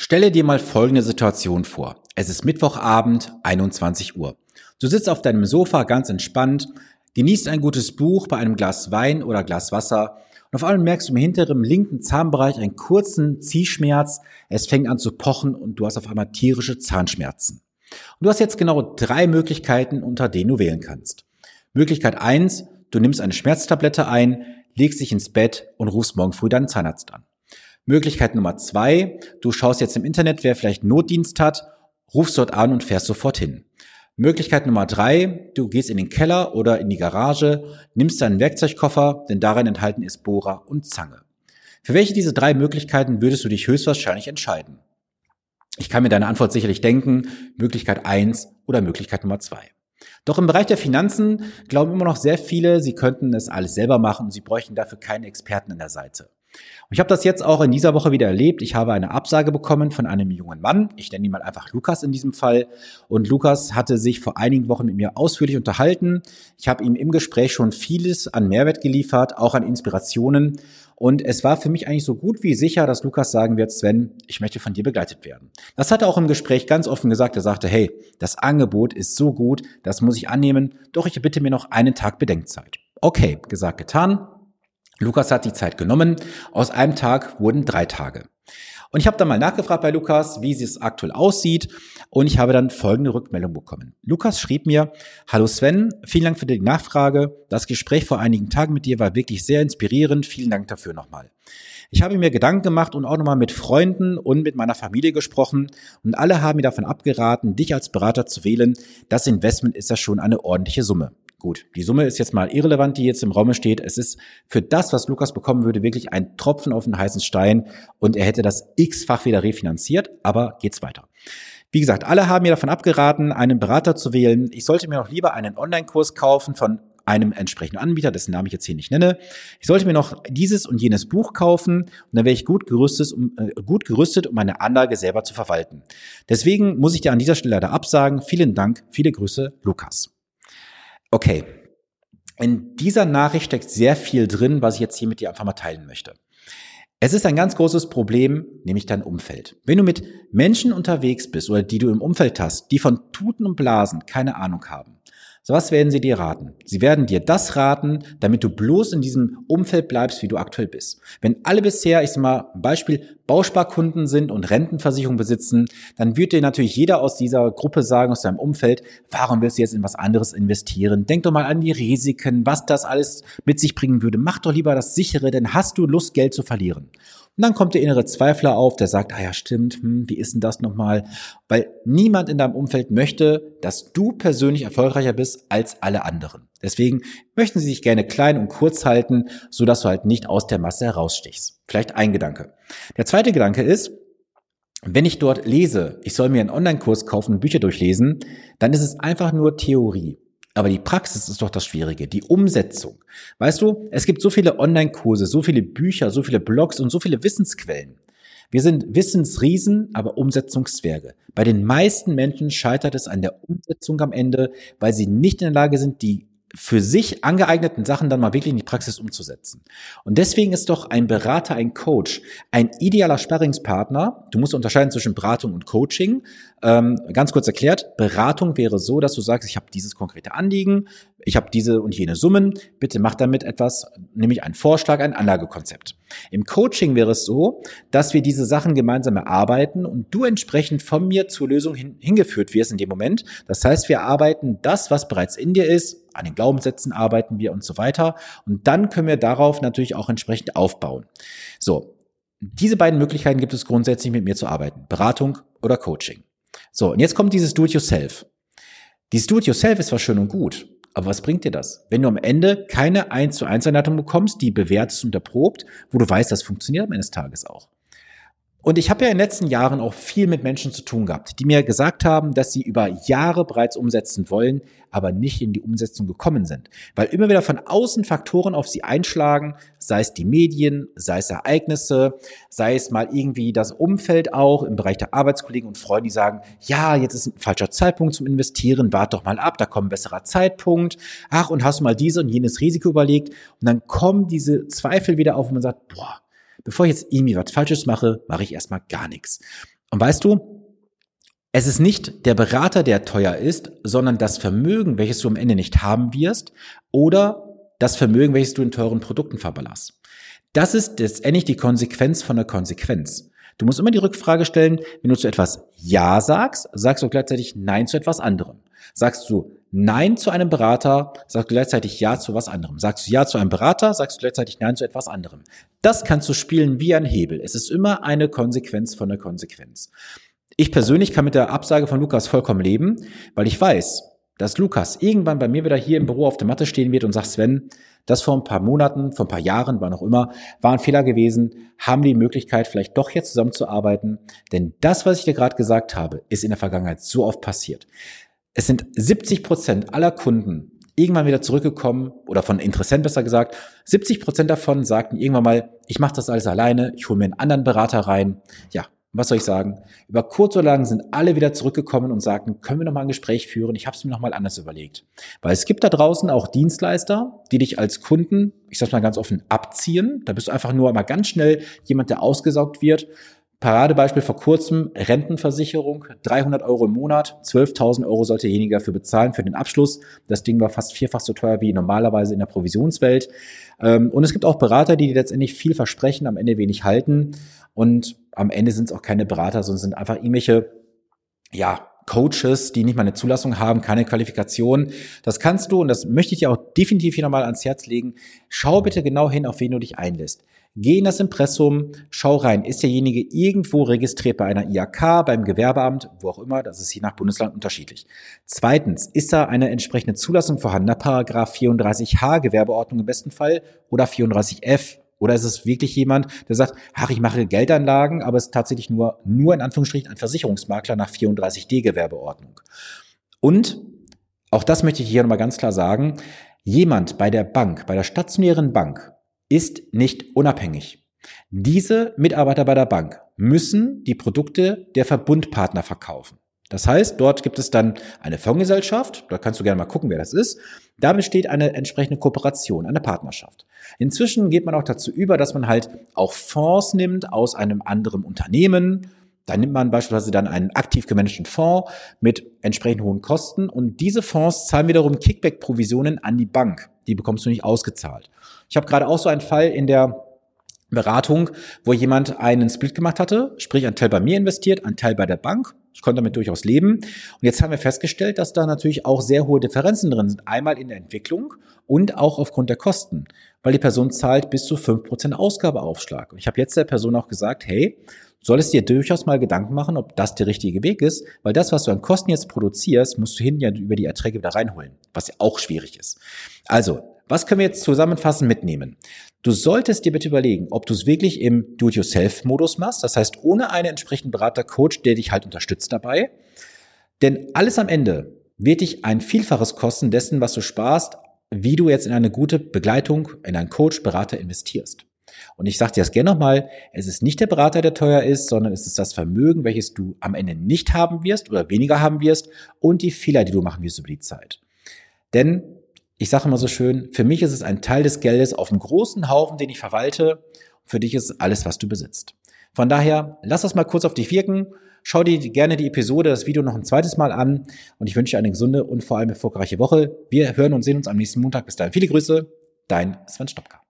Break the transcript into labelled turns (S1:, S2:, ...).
S1: Stelle dir mal folgende Situation vor. Es ist Mittwochabend, 21 Uhr. Du sitzt auf deinem Sofa ganz entspannt, genießt ein gutes Buch bei einem Glas Wein oder Glas Wasser und auf einmal merkst du im hinteren linken Zahnbereich einen kurzen Ziehschmerz, es fängt an zu pochen und du hast auf einmal tierische Zahnschmerzen. Und du hast jetzt genau drei Möglichkeiten, unter denen du wählen kannst. Möglichkeit eins: du nimmst eine Schmerztablette ein, legst dich ins Bett und rufst morgen früh deinen Zahnarzt an. Möglichkeit Nummer zwei, du schaust jetzt im Internet, wer vielleicht Notdienst hat, rufst dort an und fährst sofort hin. Möglichkeit Nummer drei, du gehst in den Keller oder in die Garage, nimmst deinen Werkzeugkoffer, denn darin enthalten ist Bohrer und Zange. Für welche dieser drei Möglichkeiten würdest du dich höchstwahrscheinlich entscheiden? Ich kann mir deine Antwort sicherlich denken, Möglichkeit eins oder Möglichkeit Nummer zwei. Doch im Bereich der Finanzen glauben immer noch sehr viele, sie könnten es alles selber machen und sie bräuchten dafür keinen Experten an der Seite. Und ich habe das jetzt auch in dieser Woche wieder erlebt. Ich habe eine Absage bekommen von einem jungen Mann. Ich nenne ihn mal einfach Lukas in diesem Fall. Und Lukas hatte sich vor einigen Wochen mit mir ausführlich unterhalten. Ich habe ihm im Gespräch schon vieles an Mehrwert geliefert, auch an Inspirationen. Und es war für mich eigentlich so gut wie sicher, dass Lukas sagen wird, Sven, ich möchte von dir begleitet werden. Das hat er auch im Gespräch ganz offen gesagt. Er sagte, hey, das Angebot ist so gut, das muss ich annehmen, doch ich bitte mir noch einen Tag Bedenkzeit. Okay, gesagt, getan. Lukas hat die Zeit genommen. Aus einem Tag wurden drei Tage. Und ich habe dann mal nachgefragt bei Lukas, wie es aktuell aussieht. Und ich habe dann folgende Rückmeldung bekommen. Lukas schrieb mir, Hallo Sven, vielen Dank für die Nachfrage. Das Gespräch vor einigen Tagen mit dir war wirklich sehr inspirierend. Vielen Dank dafür nochmal. Ich habe mir Gedanken gemacht und auch nochmal mit Freunden und mit meiner Familie gesprochen und alle haben mir davon abgeraten, dich als Berater zu wählen. Das Investment ist ja schon eine ordentliche Summe. Gut, die Summe ist jetzt mal irrelevant, die jetzt im Raum steht. Es ist für das, was Lukas bekommen würde, wirklich ein Tropfen auf den heißen Stein und er hätte das x-fach wieder refinanziert, aber geht's weiter. Wie gesagt, alle haben mir davon abgeraten, einen Berater zu wählen. Ich sollte mir noch lieber einen Online-Kurs kaufen von einem entsprechenden Anbieter, dessen Namen ich jetzt hier nicht nenne. Ich sollte mir noch dieses und jenes Buch kaufen und dann wäre ich gut gerüstet, um, äh, gut gerüstet, um meine Anlage selber zu verwalten. Deswegen muss ich dir an dieser Stelle leider absagen. Vielen Dank, viele Grüße, Lukas. Okay, in dieser Nachricht steckt sehr viel drin, was ich jetzt hier mit dir einfach mal teilen möchte. Es ist ein ganz großes Problem, nämlich dein Umfeld. Wenn du mit Menschen unterwegs bist oder die du im Umfeld hast, die von Tuten und Blasen keine Ahnung haben, so was werden sie dir raten? Sie werden dir das raten, damit du bloß in diesem Umfeld bleibst, wie du aktuell bist. Wenn alle bisher, ich sag mal, Beispiel Bausparkunden sind und Rentenversicherung besitzen, dann wird dir natürlich jeder aus dieser Gruppe sagen, aus deinem Umfeld, warum willst du jetzt in was anderes investieren? Denk doch mal an die Risiken, was das alles mit sich bringen würde. Mach doch lieber das sichere, denn hast du Lust, Geld zu verlieren. Und dann kommt der innere Zweifler auf, der sagt, ah ja, stimmt, hm, wie ist denn das nochmal? Weil niemand in deinem Umfeld möchte, dass du persönlich erfolgreicher bist als alle anderen. Deswegen möchten sie sich gerne klein und kurz halten, so dass du halt nicht aus der Masse herausstichst. Vielleicht ein Gedanke. Der zweite Gedanke ist, wenn ich dort lese, ich soll mir einen Online-Kurs kaufen und Bücher durchlesen, dann ist es einfach nur Theorie. Aber die Praxis ist doch das Schwierige, die Umsetzung. Weißt du, es gibt so viele Online-Kurse, so viele Bücher, so viele Blogs und so viele Wissensquellen. Wir sind Wissensriesen, aber Umsetzungszwerge. Bei den meisten Menschen scheitert es an der Umsetzung am Ende, weil sie nicht in der Lage sind, die für sich angeeigneten Sachen dann mal wirklich in die Praxis umzusetzen. Und deswegen ist doch ein Berater, ein Coach, ein idealer Sparringspartner. Du musst unterscheiden zwischen Beratung und Coaching. Ähm, ganz kurz erklärt, Beratung wäre so, dass du sagst, ich habe dieses konkrete Anliegen, ich habe diese und jene Summen, bitte mach damit etwas, nämlich einen Vorschlag, ein Anlagekonzept. Im Coaching wäre es so, dass wir diese Sachen gemeinsam erarbeiten und du entsprechend von mir zur Lösung hin, hingeführt wirst in dem Moment. Das heißt, wir arbeiten das, was bereits in dir ist, an den Glaubenssätzen arbeiten wir und so weiter. Und dann können wir darauf natürlich auch entsprechend aufbauen. So. Diese beiden Möglichkeiten gibt es grundsätzlich mit mir zu arbeiten. Beratung oder Coaching. So. Und jetzt kommt dieses Do-it-yourself. Dieses Do-it-yourself ist zwar schön und gut, aber was bringt dir das? Wenn du am Ende keine 1 zu 1 Anleitung bekommst, die bewertest und erprobt, wo du weißt, das funktioniert am Ende des Tages auch. Und ich habe ja in den letzten Jahren auch viel mit Menschen zu tun gehabt, die mir gesagt haben, dass sie über Jahre bereits umsetzen wollen, aber nicht in die Umsetzung gekommen sind, weil immer wieder von außen Faktoren auf sie einschlagen, sei es die Medien, sei es Ereignisse, sei es mal irgendwie das Umfeld auch im Bereich der Arbeitskollegen und Freunde, die sagen, ja, jetzt ist ein falscher Zeitpunkt zum Investieren, wart doch mal ab, da kommt ein besserer Zeitpunkt. Ach, und hast du mal diese und jenes Risiko überlegt? Und dann kommen diese Zweifel wieder auf und man sagt, boah, bevor ich jetzt irgendwie was Falsches mache, mache ich erstmal gar nichts. Und weißt du, es ist nicht der Berater, der teuer ist, sondern das Vermögen, welches du am Ende nicht haben wirst oder das Vermögen, welches du in teuren Produkten verballast. Das ist letztendlich die Konsequenz von der Konsequenz. Du musst immer die Rückfrage stellen, wenn du zu etwas Ja sagst, sagst du gleichzeitig Nein zu etwas anderem. Sagst du Nein zu einem Berater, sagst du gleichzeitig Ja zu was anderem. Sagst du Ja zu einem Berater, sagst du gleichzeitig Nein zu etwas anderem. Das kannst du spielen wie ein Hebel. Es ist immer eine Konsequenz von der Konsequenz. Ich persönlich kann mit der Absage von Lukas vollkommen leben, weil ich weiß, dass Lukas irgendwann bei mir wieder hier im Büro auf der Matte stehen wird und sagt, Sven, das vor ein paar Monaten, vor ein paar Jahren, wann auch immer, war ein Fehler gewesen, haben die Möglichkeit, vielleicht doch jetzt zusammenzuarbeiten. Denn das, was ich dir gerade gesagt habe, ist in der Vergangenheit so oft passiert. Es sind 70 Prozent aller Kunden irgendwann wieder zurückgekommen oder von Interessenten besser gesagt, 70 Prozent davon sagten irgendwann mal, ich mache das alles alleine, ich hole mir einen anderen Berater rein. Ja, was soll ich sagen? Über kurz oder lang sind alle wieder zurückgekommen und sagten, können wir noch mal ein Gespräch führen? Ich habe es mir noch mal anders überlegt. Weil es gibt da draußen auch Dienstleister, die dich als Kunden, ich sag's mal ganz offen, abziehen. Da bist du einfach nur mal ganz schnell jemand, der ausgesaugt wird. Paradebeispiel vor kurzem, Rentenversicherung, 300 Euro im Monat, 12.000 Euro sollte derjenige dafür bezahlen für den Abschluss. Das Ding war fast vierfach so teuer wie normalerweise in der Provisionswelt. Ähm, und es gibt auch Berater, die letztendlich viel versprechen, am Ende wenig halten. Und am Ende sind es auch keine Berater, sondern sind einfach irgendwelche, ja, Coaches, die nicht mal eine Zulassung haben, keine Qualifikation. Das kannst du, und das möchte ich dir auch definitiv hier nochmal ans Herz legen, schau bitte genau hin, auf wen du dich einlässt. Geh in das Impressum, schau rein, ist derjenige irgendwo registriert bei einer IAK, beim Gewerbeamt, wo auch immer, das ist je nach Bundesland unterschiedlich. Zweitens, ist da eine entsprechende Zulassung vorhanden, Paragraph 34h Gewerbeordnung im besten Fall oder 34f oder ist es wirklich jemand, der sagt, ach, ich mache Geldanlagen, aber es ist tatsächlich nur, nur in Anführungsstrichen ein Versicherungsmakler nach 34d Gewerbeordnung. Und auch das möchte ich hier nochmal ganz klar sagen. Jemand bei der Bank, bei der stationären Bank, ist nicht unabhängig. Diese Mitarbeiter bei der Bank müssen die Produkte der Verbundpartner verkaufen. Das heißt, dort gibt es dann eine Fondsgesellschaft, da kannst du gerne mal gucken, wer das ist. Da besteht eine entsprechende Kooperation, eine Partnerschaft. Inzwischen geht man auch dazu über, dass man halt auch Fonds nimmt aus einem anderen Unternehmen. Da nimmt man beispielsweise dann einen aktiv gemanagten Fonds mit entsprechend hohen Kosten und diese Fonds zahlen wiederum Kickback-Provisionen an die Bank. Die bekommst du nicht ausgezahlt. Ich habe gerade auch so einen Fall in der Beratung, wo jemand einen Split gemacht hatte, sprich ein Teil bei mir investiert, ein Teil bei der Bank. Ich konnte damit durchaus leben. Und jetzt haben wir festgestellt, dass da natürlich auch sehr hohe Differenzen drin sind. Einmal in der Entwicklung und auch aufgrund der Kosten. Weil die Person zahlt bis zu fünf Prozent Ausgabeaufschlag. Und ich habe jetzt der Person auch gesagt, hey, solltest dir durchaus mal Gedanken machen, ob das der richtige Weg ist, weil das, was du an Kosten jetzt produzierst, musst du hinten ja über die Erträge wieder reinholen, was ja auch schwierig ist. Also, was können wir jetzt zusammenfassend mitnehmen? Du solltest dir bitte überlegen, ob du es wirklich im Do-it-yourself-Modus machst, das heißt ohne einen entsprechenden Berater, Coach, der dich halt unterstützt dabei. Denn alles am Ende wird dich ein Vielfaches kosten dessen, was du sparst, wie du jetzt in eine gute Begleitung, in einen Coach, Berater investierst. Und ich sage dir das gerne nochmal, es ist nicht der Berater, der teuer ist, sondern es ist das Vermögen, welches du am Ende nicht haben wirst oder weniger haben wirst und die Fehler, die du machen wirst über die Zeit. Denn ich sage immer so schön, für mich ist es ein Teil des Geldes auf einem großen Haufen, den ich verwalte. Für dich ist es alles, was du besitzt. Von daher, lass das mal kurz auf dich wirken. Schau dir gerne die Episode, das Video noch ein zweites Mal an. Und ich wünsche dir eine gesunde und vor allem erfolgreiche Woche. Wir hören und sehen uns am nächsten Montag. Bis dahin viele Grüße. Dein Sven Stopka.